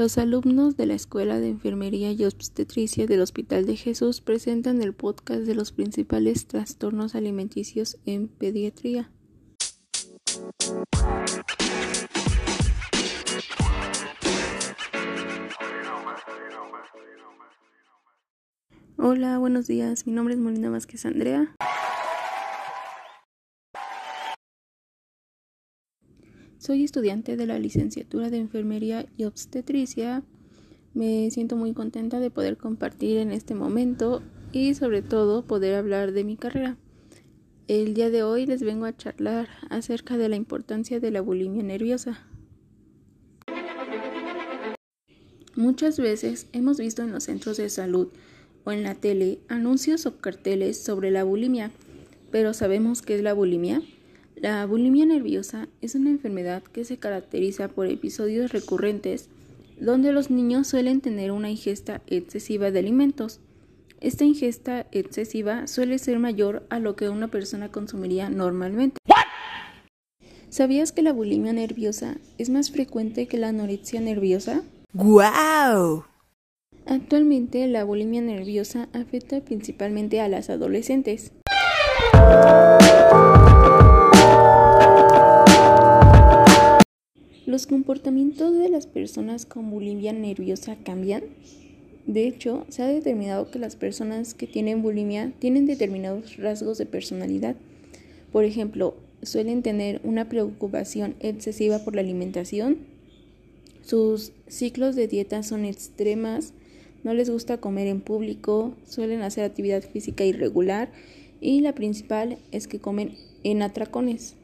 Los alumnos de la Escuela de Enfermería y Obstetricia del Hospital de Jesús presentan el podcast de los principales trastornos alimenticios en pediatría. Hola, buenos días. Mi nombre es Molina Vázquez Andrea. Soy estudiante de la licenciatura de Enfermería y Obstetricia. Me siento muy contenta de poder compartir en este momento y sobre todo poder hablar de mi carrera. El día de hoy les vengo a charlar acerca de la importancia de la bulimia nerviosa. Muchas veces hemos visto en los centros de salud o en la tele anuncios o carteles sobre la bulimia, pero ¿sabemos qué es la bulimia? La bulimia nerviosa es una enfermedad que se caracteriza por episodios recurrentes donde los niños suelen tener una ingesta excesiva de alimentos. Esta ingesta excesiva suele ser mayor a lo que una persona consumiría normalmente. ¿Sabías que la bulimia nerviosa es más frecuente que la anorexia nerviosa? ¡Guau! Actualmente la bulimia nerviosa afecta principalmente a las adolescentes. ¿Los comportamientos de las personas con bulimia nerviosa cambian? De hecho, se ha determinado que las personas que tienen bulimia tienen determinados rasgos de personalidad. Por ejemplo, suelen tener una preocupación excesiva por la alimentación, sus ciclos de dieta son extremas, no les gusta comer en público, suelen hacer actividad física irregular y la principal es que comen en atracones.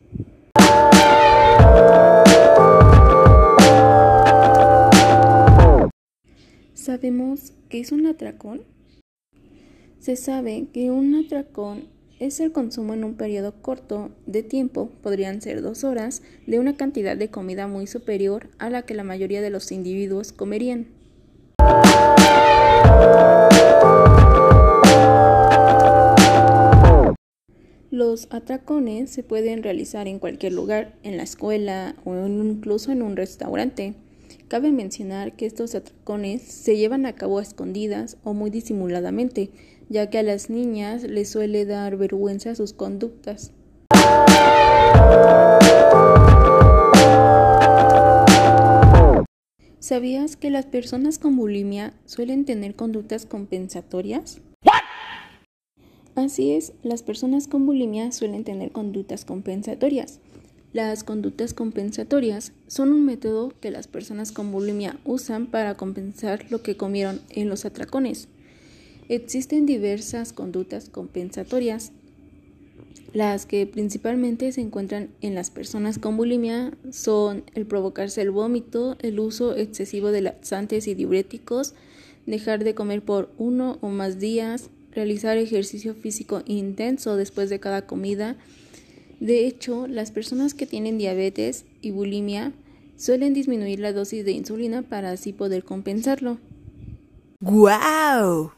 ¿Sabemos qué es un atracón? Se sabe que un atracón es el consumo en un periodo corto de tiempo, podrían ser dos horas, de una cantidad de comida muy superior a la que la mayoría de los individuos comerían. Los atracones se pueden realizar en cualquier lugar, en la escuela o incluso en un restaurante. Cabe mencionar que estos atracones se llevan a cabo a escondidas o muy disimuladamente, ya que a las niñas les suele dar vergüenza sus conductas. ¿Sabías que las personas con bulimia suelen tener conductas compensatorias? Así es, las personas con bulimia suelen tener conductas compensatorias. Las conductas compensatorias son un método que las personas con bulimia usan para compensar lo que comieron en los atracones. Existen diversas conductas compensatorias. Las que principalmente se encuentran en las personas con bulimia son el provocarse el vómito, el uso excesivo de laxantes y diuréticos, dejar de comer por uno o más días, realizar ejercicio físico intenso después de cada comida, de hecho, las personas que tienen diabetes y bulimia suelen disminuir la dosis de insulina para así poder compensarlo. ¡Guau!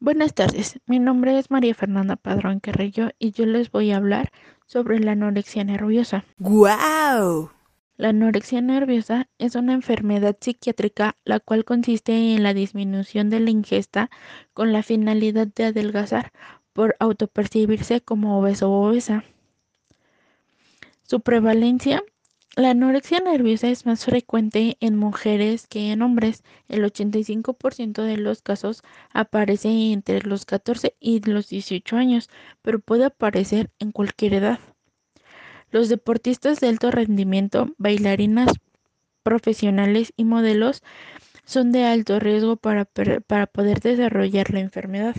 Buenas tardes, mi nombre es María Fernanda Padrón Carrillo y yo les voy a hablar sobre la anorexia nerviosa. ¡Guau! La anorexia nerviosa es una enfermedad psiquiátrica la cual consiste en la disminución de la ingesta con la finalidad de adelgazar por autopercibirse como obeso o obesa. Su prevalencia la anorexia nerviosa es más frecuente en mujeres que en hombres. El 85% de los casos aparece entre los 14 y los 18 años, pero puede aparecer en cualquier edad. Los deportistas de alto rendimiento, bailarinas profesionales y modelos son de alto riesgo para, para poder desarrollar la enfermedad.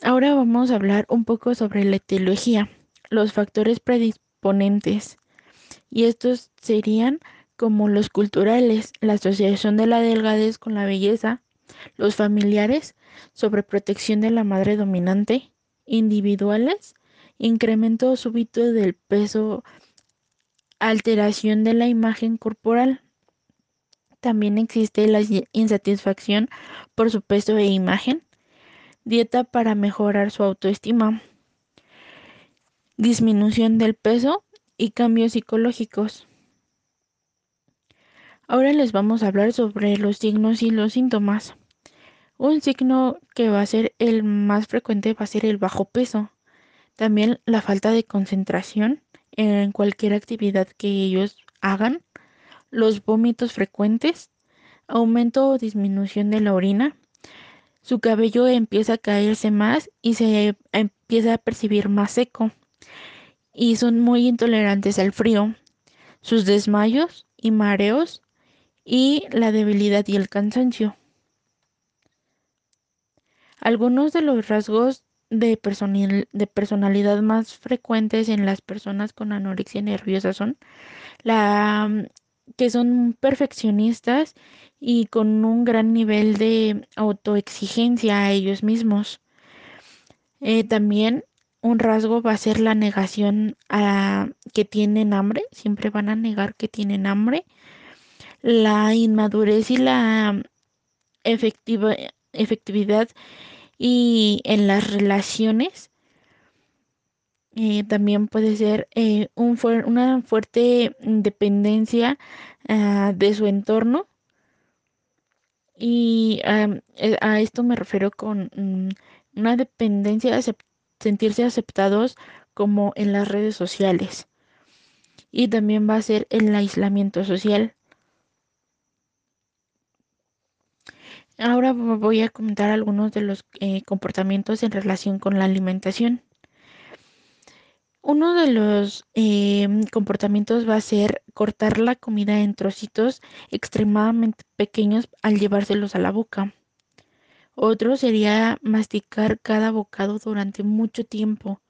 Ahora vamos a hablar un poco sobre la etiología, los factores predisponentes. Y estos serían como los culturales, la asociación de la delgadez con la belleza, los familiares, sobreprotección de la madre dominante, individuales, incremento súbito del peso, alteración de la imagen corporal. También existe la insatisfacción por su peso e imagen, dieta para mejorar su autoestima. disminución del peso y cambios psicológicos. Ahora les vamos a hablar sobre los signos y los síntomas. Un signo que va a ser el más frecuente va a ser el bajo peso. También la falta de concentración en cualquier actividad que ellos hagan. Los vómitos frecuentes. Aumento o disminución de la orina. Su cabello empieza a caerse más y se empieza a percibir más seco. Y son muy intolerantes al frío. Sus desmayos y mareos y la debilidad y el cansancio. Algunos de los rasgos de, personalidad más frecuentes en las personas con anorexia nerviosa son la que son perfeccionistas y con un gran nivel de autoexigencia a ellos mismos. Eh, también un rasgo va a ser la negación a que tienen hambre, siempre van a negar que tienen hambre. La inmadurez y la efectiva, efectividad y en las relaciones eh, también puede ser eh, un una fuerte dependencia ah, de su entorno. Y eh, a esto me refiero con mm, una dependencia de sentirse aceptados como en las redes sociales. Y también va a ser el aislamiento social Voy a comentar algunos de los eh, comportamientos en relación con la alimentación. Uno de los em, comportamientos va a ser cortar la comida en trocitos extremadamente pequeños al llevárselos a la boca. Otro sería masticar cada bocado durante mucho tiempo,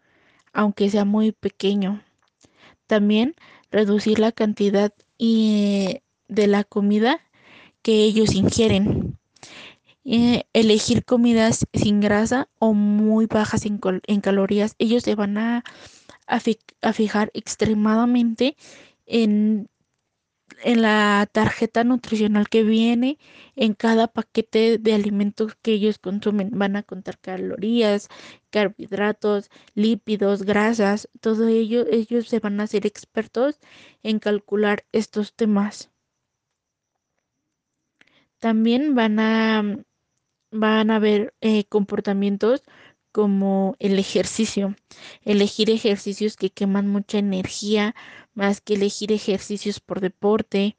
aunque sea muy pequeño. También reducir la cantidad de la comida que ellos ingieren. Eh, elegir comidas sin grasa o muy bajas en, calorías. Ellos se van a, fijar extremadamente en, en la tarjeta nutricional que viene en cada paquete de alimentos que ellos consumen. Van a contar calorías, carbohidratos, lípidos, grasas, todo ello. Ellos se van a hacer expertos en calcular estos temas. También van a van a haber eh, comportamientos como el ejercicio, elegir ejercicios que queman mucha energía más que elegir ejercicios por deporte,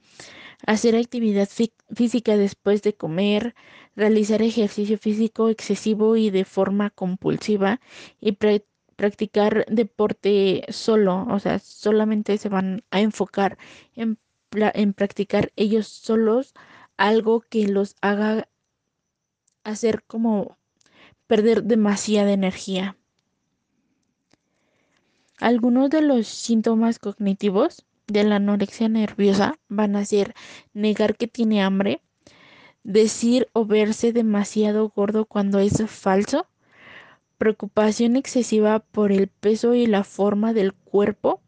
hacer actividad física después de comer, realizar ejercicio físico excesivo y de forma compulsiva y practicar deporte solo, o sea, solamente se van a enfocar en, en practicar ellos solos algo que los haga hacer como perder demasiada energía. Algunos de los síntomas cognitivos de la anorexia nerviosa van a ser negar que tiene hambre, decir o verse demasiado gordo cuando es falso, preocupación excesiva por el peso y la forma del cuerpo,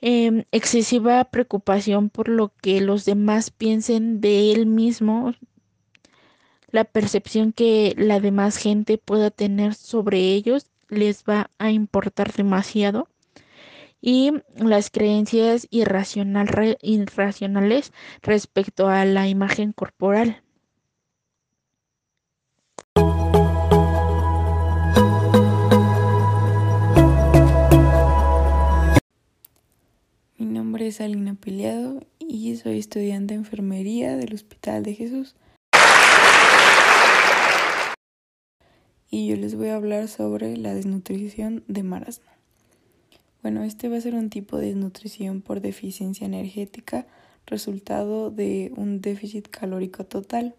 em, excesiva preocupación por lo que los demás piensen de él mismo, la percepción que la demás gente pueda tener sobre ellos les va a importar demasiado y las creencias irracionales respecto a la imagen corporal. Mi nombre es Alina Peleado y soy estudiante de enfermería del Hospital de Jesús. Y yo les voy a hablar sobre la desnutrición de marasmo. Bueno, este va a ser un tipo de desnutrición por deficiencia energética, resultado de un déficit calórico total.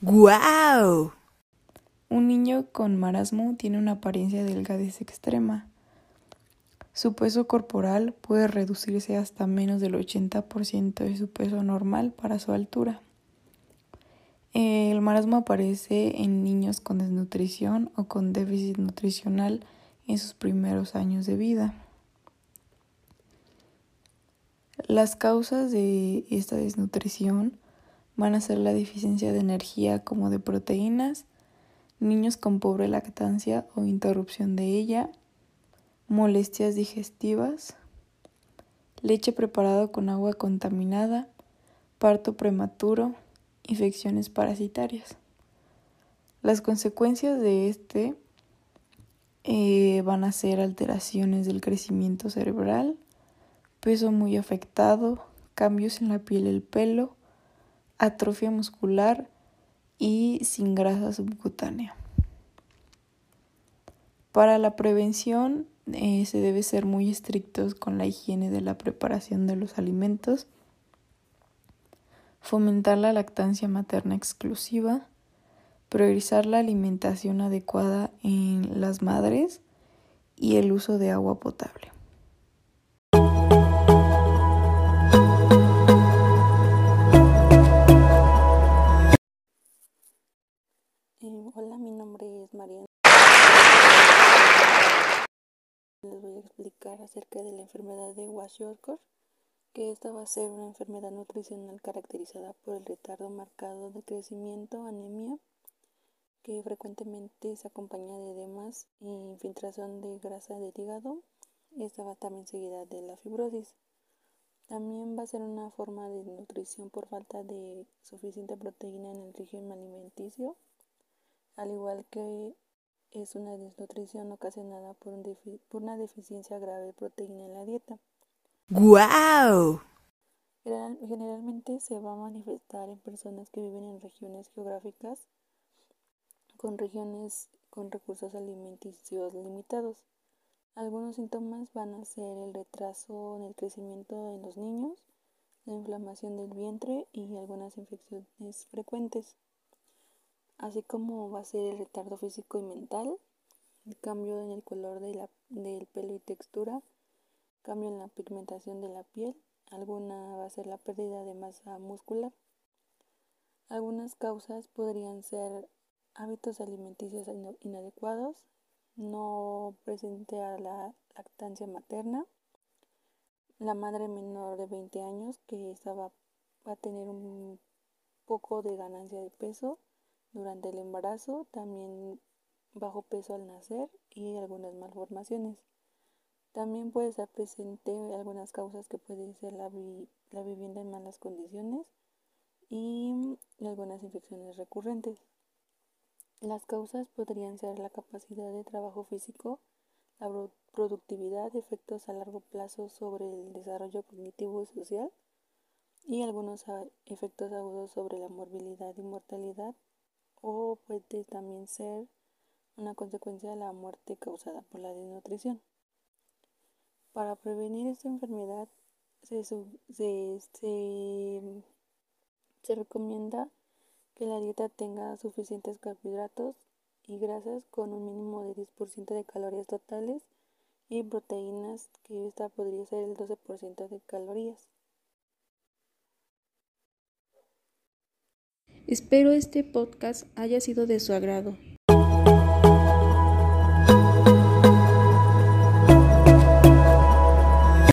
¡Guau! Un niño con marasmo tiene una apariencia de delgadez extrema. Su peso corporal puede reducirse hasta menos del 80% de su peso normal para su altura. El marasmo aparece en niños con desnutrición o con déficit nutricional en sus primeros años de vida. Las causas de esta desnutrición van a ser la deficiencia de energía como de proteínas, niños con pobre lactancia o interrupción de ella, molestias digestivas, leche preparada con agua contaminada, parto prematuro, infecciones parasitarias. Las consecuencias de este eh, van a ser alteraciones del crecimiento cerebral, peso muy afectado, cambios en la piel y el pelo, atrofia muscular y sin grasa subcutánea. Para la prevención eh, se debe ser muy estrictos con la higiene de la preparación de los alimentos, fomentar la lactancia materna exclusiva, priorizar la alimentación adecuada en las madres y el uso de agua potable. Hola, mi nombre es Mariana. Les voy a explicar acerca de la enfermedad de Kwashiorkor, que esta va a ser una enfermedad nutricional caracterizada por el retardo marcado de crecimiento, anemia, que frecuentemente se acompaña de edemas y infiltración de grasa del hígado. Esta va también seguida de la fibrosis. También va a ser una forma de nutrición por falta de suficiente proteína en el régimen alimenticio, al igual que es una desnutrición ocasionada por una deficiencia grave de proteína en la dieta. ¡Guau! Generalmente se va a manifestar en personas que viven en regiones geográficas con regiones con recursos alimenticios limitados. Algunos síntomas van a ser el retraso en el crecimiento en los niños, la inflamación del vientre y algunas infecciones frecuentes, así como va a ser el retardo físico y mental, el cambio en el color del pelo y textura, cambio en la pigmentación de la piel, alguna va a ser la pérdida de masa muscular. Algunas causas podrían ser hábitos alimenticios inadecuados, no presente a la lactancia materna, la madre menor de 20 años que va, va a tener un poco de ganancia de peso durante el embarazo, también bajo peso al nacer y algunas malformaciones. También puede estar presente algunas causas que pueden ser la, la vivienda en malas condiciones y algunas infecciones recurrentes. Las causas podrían ser la capacidad de trabajo físico, la productividad, efectos a largo plazo sobre el desarrollo cognitivo y social y algunos efectos agudos sobre la morbilidad y mortalidad o puede también ser una consecuencia de la muerte causada por la desnutrición. Para prevenir esta enfermedad se, se, se recomienda que la dieta tenga suficientes carbohidratos y grasas con un mínimo de 10% de calorías totales y proteínas, que esta podría ser el 12% de calorías. Espero este podcast haya sido de su agrado.